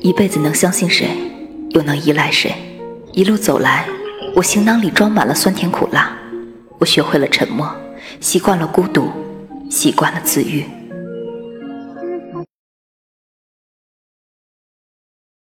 一辈子能相信谁又能依赖谁？一路走来我行囊里装满了酸甜苦辣我学会了沉默习惯了孤独习惯了自愈。